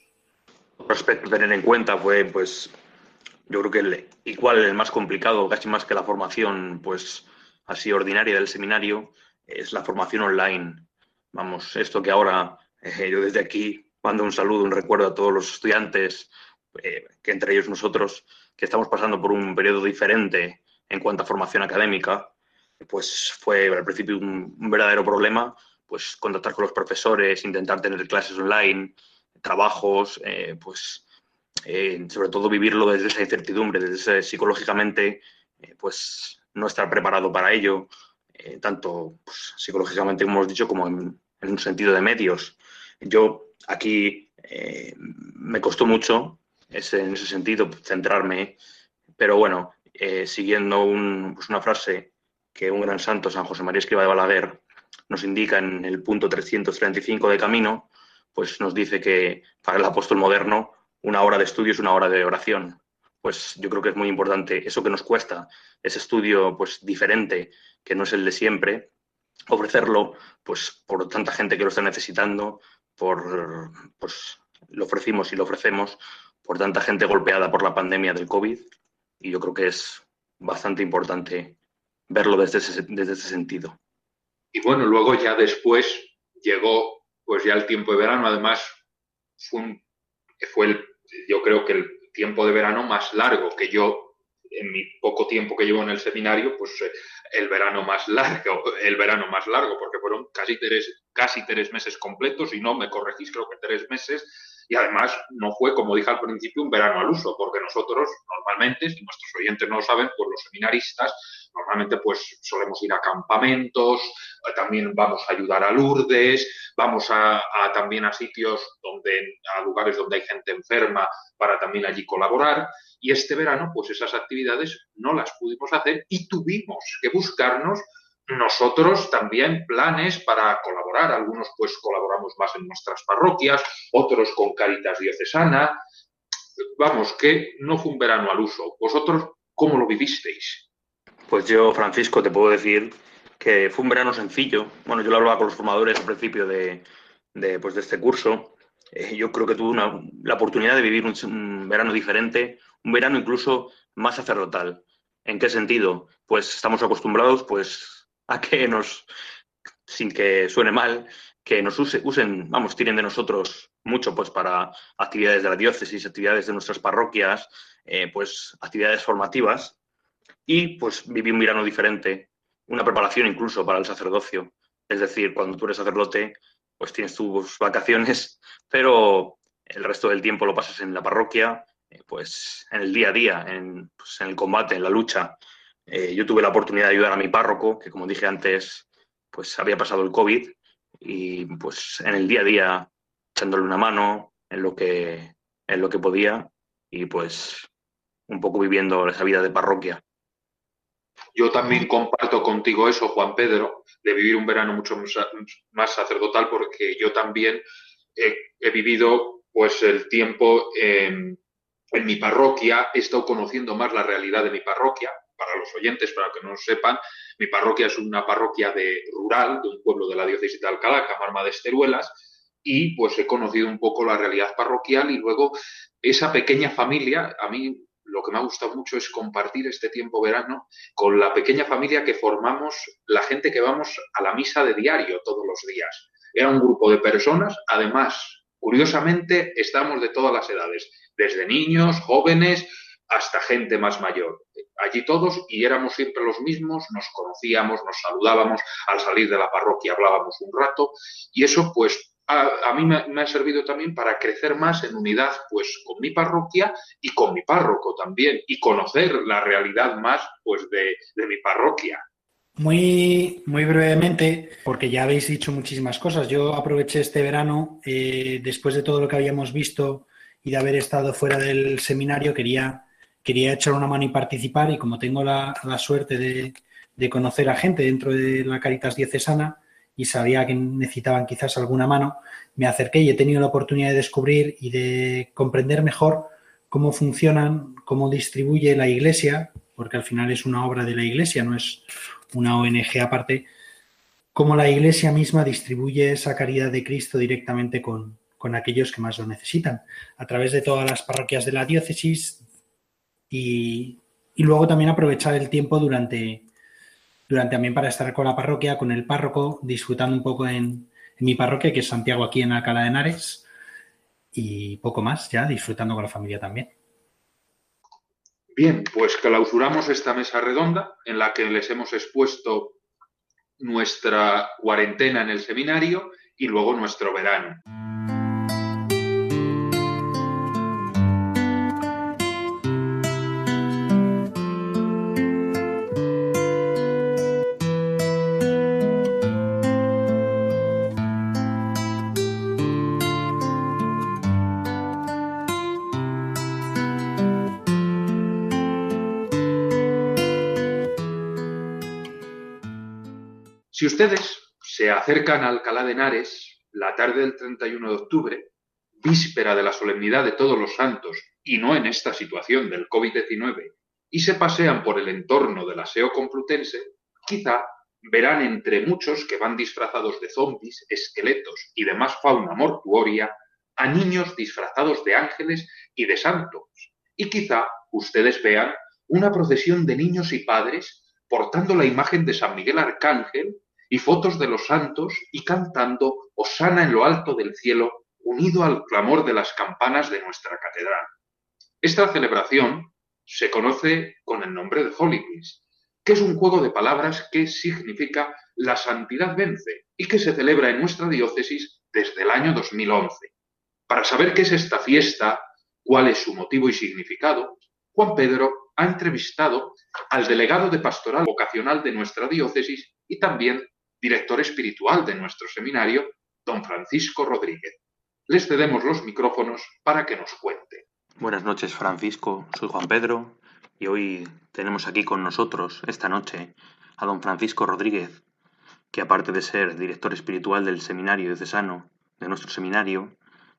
Respecto a tener en cuenta fue, pues, yo creo que el, igual el más complicado, casi más que la formación, pues, así ordinaria del seminario, es la formación online. Vamos, esto que ahora eh, yo desde aquí mando un saludo, un recuerdo a todos los estudiantes, eh, que entre ellos nosotros, que estamos pasando por un periodo diferente en cuanto a formación académica, pues fue al principio un, verdadero problema, pues contactar con los profesores, intentar tener clases online, trabajos, eh, pues eh, sobre todo vivirlo desde esa incertidumbre, desde psicológicamente, pues no estar preparado para ello, tanto pues, psicológicamente, como hemos dicho, como en, en un sentido de medios. Yo Aquí eh, me costó mucho ese, en ese sentido centrarme, pero bueno, eh, siguiendo pues una frase que un gran santo, San José María Escriba de Balaguer, nos indica en el punto 335 de Camino, pues nos dice que para el apóstol moderno una hora de estudio es una hora de oración. Pues yo creo que es muy importante eso que nos cuesta, ese estudio pues diferente, que no es el de siempre, ofrecerlo pues por tanta gente que lo está necesitando, por, pues lo ofrecimos y lo ofrecemos por tanta gente golpeada por la pandemia del COVID y yo creo que es bastante importante verlo desde ese, desde ese sentido. Y bueno, luego ya después llegó pues ya el tiempo de verano, además fue, fue el, yo creo que el tiempo de verano más largo que yo en mi poco tiempo que llevo en el seminario, pues eh, el verano más largo, el verano más largo, porque fueron casi tres, casi tres meses completos, y no me corregís, creo que tres meses, y además no fue, como dije al principio, un verano al uso, porque nosotros normalmente, si nuestros oyentes no lo saben, pues los seminaristas normalmente pues solemos ir a campamentos, eh, también vamos a ayudar a Lourdes, vamos a, a, también a sitios donde, a lugares donde hay gente enferma para también allí colaborar. Y este verano, pues esas actividades no las pudimos hacer y tuvimos que buscarnos nosotros también planes para colaborar. Algunos pues colaboramos más en nuestras parroquias, otros con Caritas Diocesana. Vamos, que no fue un verano al uso. ¿Vosotros cómo lo vivisteis? Pues yo, Francisco, te puedo decir que fue un verano sencillo. Bueno, yo lo hablaba con los formadores al principio de, pues, de este curso. Eh, yo creo que tuve la oportunidad de vivir un verano diferente, un verano incluso más sacerdotal, ¿En qué sentido? Pues estamos acostumbrados pues, a que nos, sin que suene mal, que nos usen, vamos, tiren de nosotros mucho pues para actividades de la diócesis, actividades de nuestras parroquias, eh, pues actividades formativas y pues viví un verano diferente, una preparación incluso para el sacerdocio. Es decir, cuando tú eres sacerdote, pues tienes tus vacaciones, pero el resto del tiempo lo pasas en la parroquia, eh, pues en el día a día, en, pues, en el combate, en la lucha. Eh, yo tuve la oportunidad de ayudar a mi párroco, que como dije antes, pues había pasado el COVID y pues en el día a día echándole una mano en lo que, en lo que podía y pues un poco viviendo esa vida de parroquia. Yo también comparto contigo eso, Juan Pedro, de vivir un verano mucho más sacerdotal, porque yo también he, vivido pues el tiempo en, en, mi parroquia, he estado conociendo más la realidad de mi parroquia. Para los oyentes, para que no lo sepan, mi parroquia es una parroquia de rural, de un pueblo de la diócesis de Alcalá, Camarma de Esteruelas, y pues he conocido un poco la realidad parroquial y luego esa pequeña familia, a mí lo que me ha gustado mucho es compartir este tiempo verano con la pequeña familia que formamos la gente que vamos a la misa de diario todos los días. Era un grupo de personas, además, curiosamente, estamos de todas las edades, desde niños, jóvenes, hasta gente más mayor. Allí todos y éramos siempre los mismos, nos conocíamos, nos saludábamos, al salir de la parroquia hablábamos un rato y eso pues a, mí me, ha servido también para crecer más en unidad pues con mi parroquia y con mi párroco también y conocer la realidad más pues de, mi parroquia. Muy, muy brevemente, porque ya habéis dicho muchísimas cosas. Yo aproveché este verano, eh, después de todo lo que habíamos visto y de haber estado fuera del seminario, quería, quería echar una mano y participar. Y como tengo la, suerte de, de, conocer a gente dentro de la Caritas Diocesana, y sabía que necesitaban quizás alguna mano, me acerqué y he tenido la oportunidad de descubrir y de comprender mejor cómo funcionan, cómo distribuye la Iglesia, porque al final es una obra de la Iglesia, no es una ONG aparte, cómo la Iglesia misma distribuye esa caridad de Cristo directamente con, con aquellos que más lo necesitan, a través de todas las parroquias de la diócesis y, luego también aprovechar el tiempo durante, durante también para estar con la parroquia, con el párroco, disfrutando un poco en, mi parroquia, que es Santiago aquí en Alcalá de Henares, y poco más ya, disfrutando con la familia también. Bien, pues clausuramos esta mesa redonda en la que les hemos expuesto nuestra cuarentena en el seminario y luego nuestro verano. Ustedes se acercan a Alcalá de Henares la tarde del 31 de octubre, víspera de la solemnidad de todos los santos y no en esta situación del COVID-19, y se pasean por el entorno del aseo complutense, quizá verán entre muchos que van disfrazados de zombis, esqueletos y demás fauna mortuoria a niños disfrazados de ángeles y de santos. Y quizá ustedes vean una procesión de niños y padres portando la imagen de San Miguel Arcángel y fotos de los santos y cantando Osana en lo alto del cielo, unido al clamor de las campanas de nuestra catedral. Esta celebración se conoce con el nombre de Holidays, que es un juego de palabras que significa la santidad vence y que se celebra en nuestra diócesis desde el año 2011. Para saber qué es esta fiesta, cuál es su motivo y significado, Juan Pedro ha entrevistado al delegado de pastoral vocacional de nuestra diócesis y también director espiritual de nuestro seminario, don Francisco Rodríguez. Les cedemos los micrófonos para que nos cuente. Buenas noches, Francisco. Soy Juan Pedro y hoy tenemos aquí con nosotros, esta noche, a don Francisco Rodríguez, que aparte de ser director espiritual del seminario diocesano de nuestro seminario,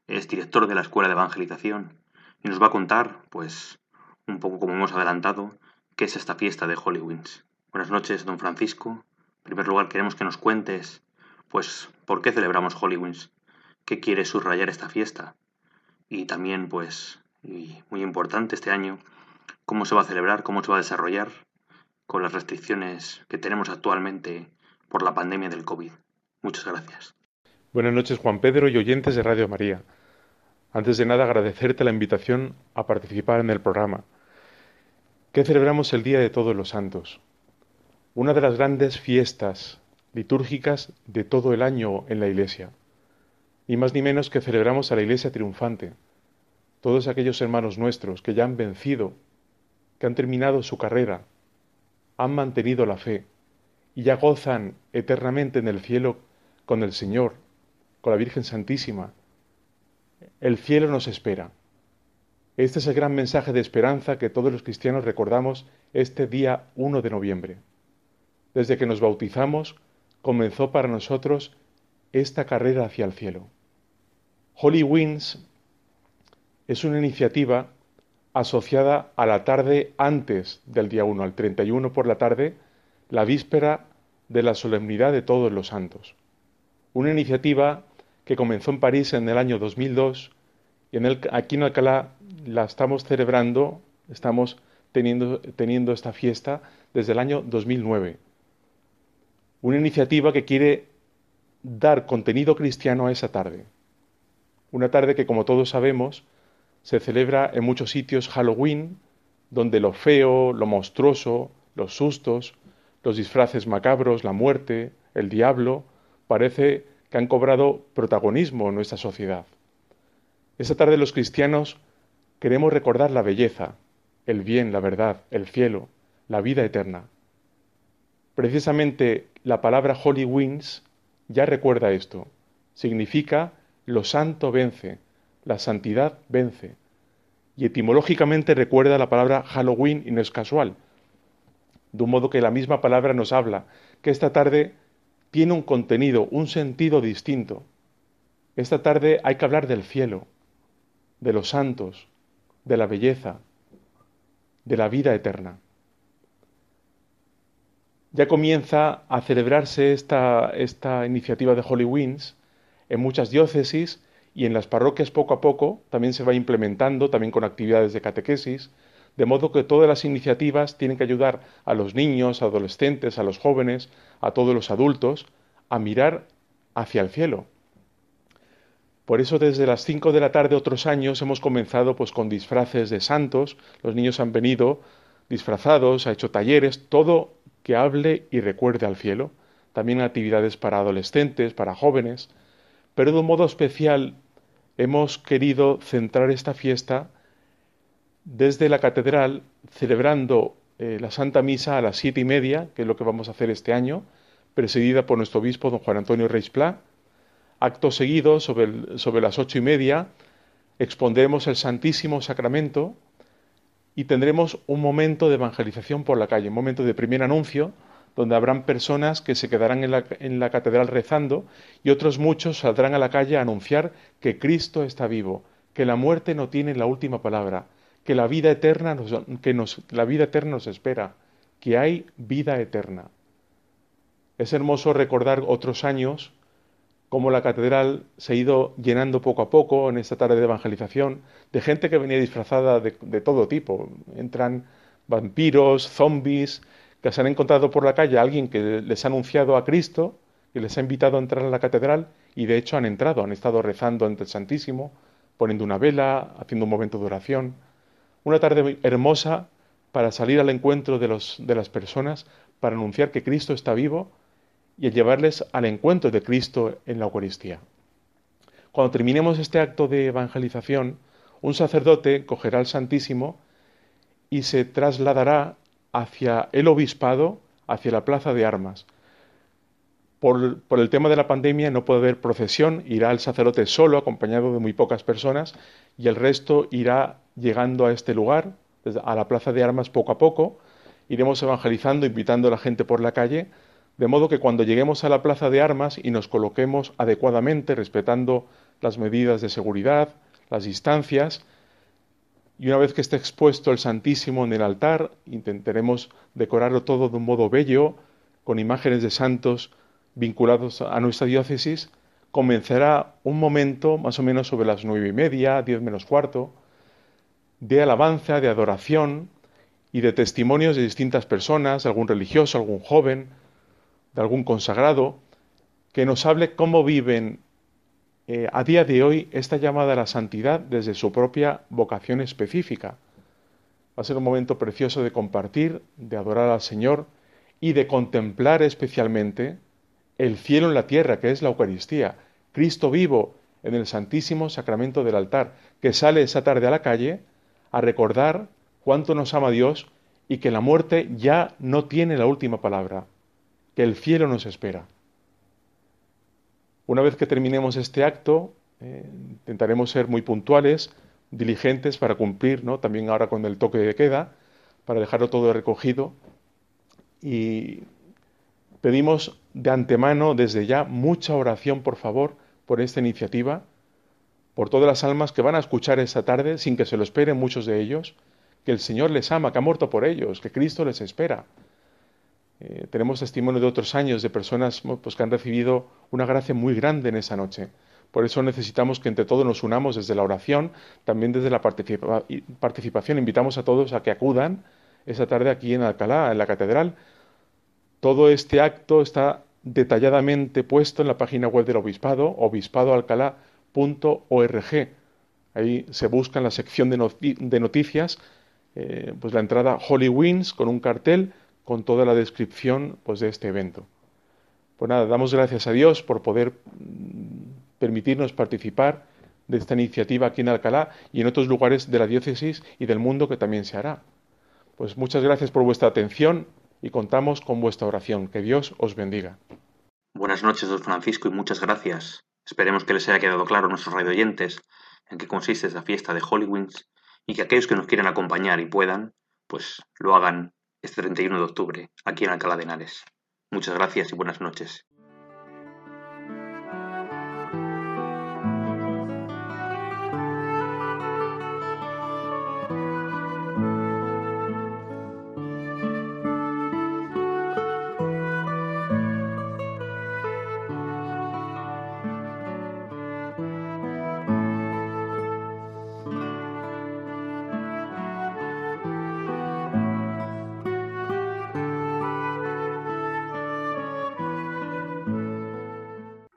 es director de la Escuela de Evangelización y nos va a contar, pues, un poco como hemos adelantado, qué es esta fiesta de Holy Wings. Buenas noches, don Francisco, en primer lugar, queremos que nos cuentes, pues, por qué celebramos Hollywins, qué quiere subrayar esta fiesta y también, pues, y muy importante este año, cómo se va a celebrar, cómo se va a desarrollar con las restricciones que tenemos actualmente por la pandemia del COVID. Muchas gracias. Buenas noches, Juan Pedro y oyentes de Radio María. Antes de nada, agradecerte la invitación a participar en el programa. ¿Qué celebramos el Día de Todos los Santos? Una de las grandes fiestas litúrgicas de todo el año en la Iglesia. Ni más ni menos que celebramos a la Iglesia triunfante, todos aquellos hermanos nuestros que ya han vencido, que han terminado su carrera, han mantenido la fe y ya gozan eternamente en el cielo con el Señor, con la Virgen Santísima. El cielo nos espera. Este es el gran mensaje de esperanza que todos los cristianos recordamos este día 1 de noviembre. Desde que nos bautizamos, comenzó para nosotros esta carrera hacia el cielo. Holy Winds es una iniciativa asociada a la tarde antes del día 1, al 31 por la tarde, la víspera de la solemnidad de todos los santos. Una iniciativa que comenzó en París en el año 2002 y en el, aquí en Alcalá la estamos celebrando, estamos teniendo, teniendo esta fiesta desde el año 2009. Una iniciativa que quiere dar contenido cristiano a esa tarde. Una tarde que, como todos sabemos, se celebra en muchos sitios Halloween, donde lo feo, lo monstruoso, los sustos, los disfraces macabros, la muerte, el diablo, parece que han cobrado protagonismo en nuestra sociedad. Esta tarde los cristianos queremos recordar la belleza, el bien, la verdad, el cielo, la vida eterna. Precisamente la palabra Holy Wings ya recuerda esto. Significa lo santo vence, la santidad vence. Y etimológicamente recuerda la palabra Halloween y no es casual. De un modo que la misma palabra nos habla que esta tarde tiene un contenido, un sentido distinto. Esta tarde hay que hablar del cielo, de los santos, de la belleza, de la vida eterna. Ya comienza a celebrarse esta, esta iniciativa de Holy Winds en muchas diócesis y en las parroquias poco a poco también se va implementando, también con actividades de catequesis, de modo que todas las iniciativas tienen que ayudar a los niños, adolescentes, a los jóvenes, a todos los adultos, a mirar hacia el cielo. Por eso desde las 5 de la tarde otros años hemos comenzado pues con disfraces de santos, los niños han venido disfrazados, ha hecho talleres, todo que hable y recuerde al cielo, también actividades para adolescentes, para jóvenes, pero de un modo especial hemos querido centrar esta fiesta desde la catedral, celebrando eh, la Santa Misa a las siete y media, que es lo que vamos a hacer este año, presidida por nuestro obispo, don Juan Antonio Reisplá. Acto seguido, sobre, sobre las ocho y media, expondremos el Santísimo Sacramento y tendremos un momento de evangelización por la calle, un momento de primer anuncio, donde habrán personas que se quedarán en la, en la, catedral rezando y otros muchos saldrán a la calle a anunciar que Cristo está vivo, que la muerte no tiene la última palabra, que la vida eterna nos, que la vida eterna nos espera, que hay vida eterna. Es hermoso recordar otros años cómo la catedral se ha ido llenando poco a poco en esta tarde de evangelización de gente que venía disfrazada de, de todo tipo. Entran vampiros, zombies, que se han encontrado por la calle a alguien que les ha anunciado a Cristo, que les ha invitado a entrar a la catedral y de hecho han entrado, han estado rezando ante el Santísimo, poniendo una vela, haciendo un momento de oración. Una tarde hermosa para salir al encuentro de, los, de las personas, para anunciar que Cristo está vivo y a llevarles al encuentro de Cristo en la Eucaristía. Cuando terminemos este acto de evangelización, un sacerdote cogerá al Santísimo y se trasladará hacia el obispado, hacia la plaza de armas. Por, por, el tema de la pandemia no puede haber procesión, irá el sacerdote solo, acompañado de muy pocas personas, y el resto irá llegando a este lugar, a la plaza de armas poco a poco, iremos evangelizando, invitando a la gente por la calle, de modo que cuando lleguemos a la plaza de armas y nos coloquemos adecuadamente, respetando las medidas de seguridad, las distancias, y una vez que esté expuesto el Santísimo en el altar, intentaremos decorarlo todo de un modo bello, con imágenes de santos vinculados a nuestra diócesis, comenzará un momento, más o menos sobre las nueve y media, diez menos cuarto, de alabanza, de adoración, y de testimonios de distintas personas, algún religioso, algún joven, de algún consagrado, que nos hable cómo viven eh, a día de hoy esta llamada a la santidad desde su propia vocación específica. Va a ser un momento precioso de compartir, de adorar al Señor y de contemplar especialmente el cielo en la tierra, que es la Eucaristía, Cristo vivo en el Santísimo Sacramento del altar, que sale esa tarde a la calle a recordar cuánto nos ama Dios y que la muerte ya no tiene la última palabra, que el cielo nos espera. Una vez que terminemos este acto, eh, intentaremos ser muy puntuales, diligentes para cumplir, ¿no? también ahora con el toque de queda, para dejarlo todo recogido. Y pedimos de antemano, desde ya, mucha oración, por favor, por esta iniciativa, por todas las almas que van a escuchar esta tarde, sin que se lo esperen muchos de ellos, que el Señor les ama, que ha muerto por ellos, que Cristo les espera. Eh, tenemos testimonio de otros años de personas pues, que han recibido una gracia muy grande en esa noche. Por eso necesitamos que entre todos nos unamos desde la oración, también desde la participación. Invitamos a todos a que acudan esa tarde aquí en Alcalá, en la catedral. Todo este acto está detalladamente puesto en la página web del obispado, obispadoalcalá.org. Ahí se busca en la sección de, noticias eh, pues la entrada Holy Winds con un cartel con toda la descripción pues, de este evento. Pues nada, damos gracias a Dios por poder mm, permitirnos participar de esta iniciativa aquí en Alcalá y en otros lugares de la diócesis y del mundo que también se hará. Pues muchas gracias por vuestra atención y contamos con vuestra oración. Que Dios os bendiga. Buenas noches, don Francisco, y muchas gracias. Esperemos que les haya quedado claro a nuestros radioyentes en qué consiste esta fiesta de Holy y que aquellos que nos quieran acompañar y puedan, pues lo hagan este 31 de octubre, aquí en Alcalá de Henares. Muchas gracias y buenas noches.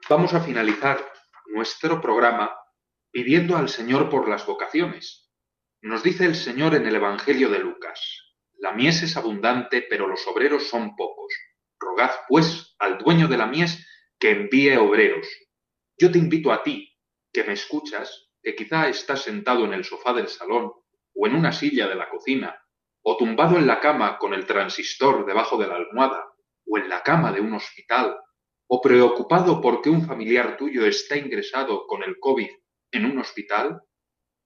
Vamos a finalizar nuestro programa pidiendo al Señor por las vocaciones. Nos dice el Señor en el Evangelio de Lucas, la mies es abundante, pero los obreros son pocos. Rogad, pues, al dueño de la mies que envíe obreros. Yo te invito a ti, que me escuchas, que quizá estás sentado en el sofá del salón, o en una silla de la cocina, o tumbado en la cama con el transistor debajo de la almohada, o en la cama de un hospital, o preocupado porque un familiar tuyo está ingresado con el COVID en un hospital,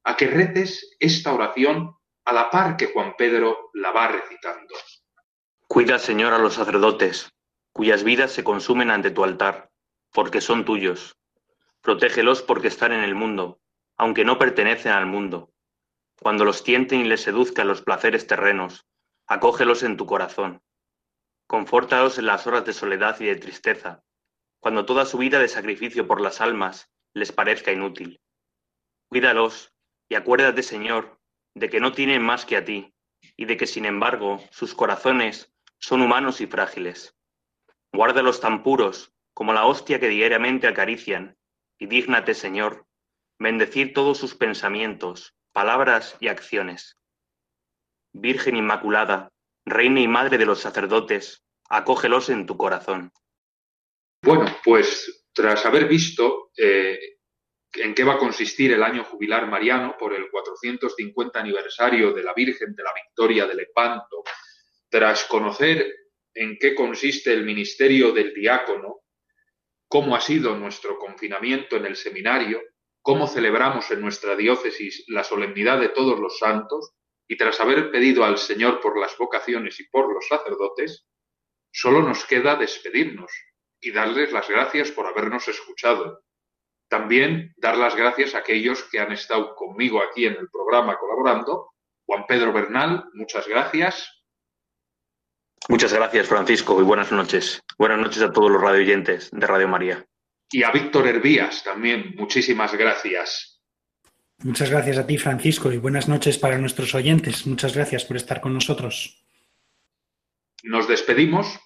a que reces esta oración a la par que Juan Pedro la va recitando. Cuida, Señor, a los sacerdotes, cuyas vidas se consumen ante tu altar, porque son tuyos. Protégelos porque están en el mundo, aunque no pertenecen al mundo. Cuando los tienten y les seduzcan los placeres terrenos, acógelos en tu corazón. Confórtalos en las horas de soledad y de tristeza, cuando toda su vida de sacrificio por las almas les parezca inútil. Cuídalos y acuérdate, Señor, de que no tienen más que a ti, y de que, sin embargo, sus corazones son humanos y frágiles. Guárdalos tan puros como la hostia que diariamente acarician, y dígnate, Señor, bendecir todos sus pensamientos, palabras y acciones. Virgen Inmaculada, Reina y Madre de los sacerdotes, acógelos en tu corazón. Bueno, pues tras haber visto eh, en qué va a consistir el año jubilar mariano por el 450 aniversario de la Virgen de la Victoria de Lepanto, tras conocer en qué consiste el ministerio del diácono, cómo ha sido nuestro confinamiento en el seminario, cómo celebramos en nuestra diócesis la solemnidad de todos los santos, y tras haber pedido al Señor por las vocaciones y por los sacerdotes, solo nos queda despedirnos, y darles las gracias por habernos escuchado. También dar las gracias a aquellos que han estado conmigo aquí en el programa colaborando. Juan Pedro Bernal, muchas gracias. Muchas gracias, Francisco, y buenas noches. Buenas noches a todos los radioyentes de Radio María. Y a Víctor Hervías también, muchísimas gracias. Muchas gracias a ti, Francisco, y buenas noches para nuestros oyentes. Muchas gracias por estar con nosotros. Nos despedimos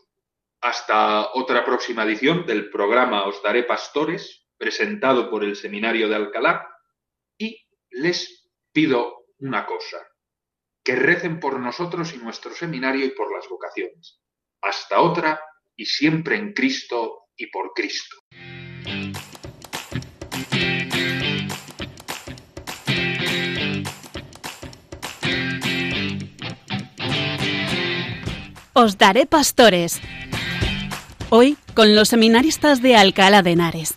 hasta otra próxima edición del programa Os Daré Pastores, presentado por el Seminario de Alcalá, y les pido una cosa, que recen por nosotros y nuestro seminario y por las vocaciones. Hasta otra y siempre en Cristo y por Cristo. Os daré pastores. Hoy con los seminaristas de Alcalá de Henares.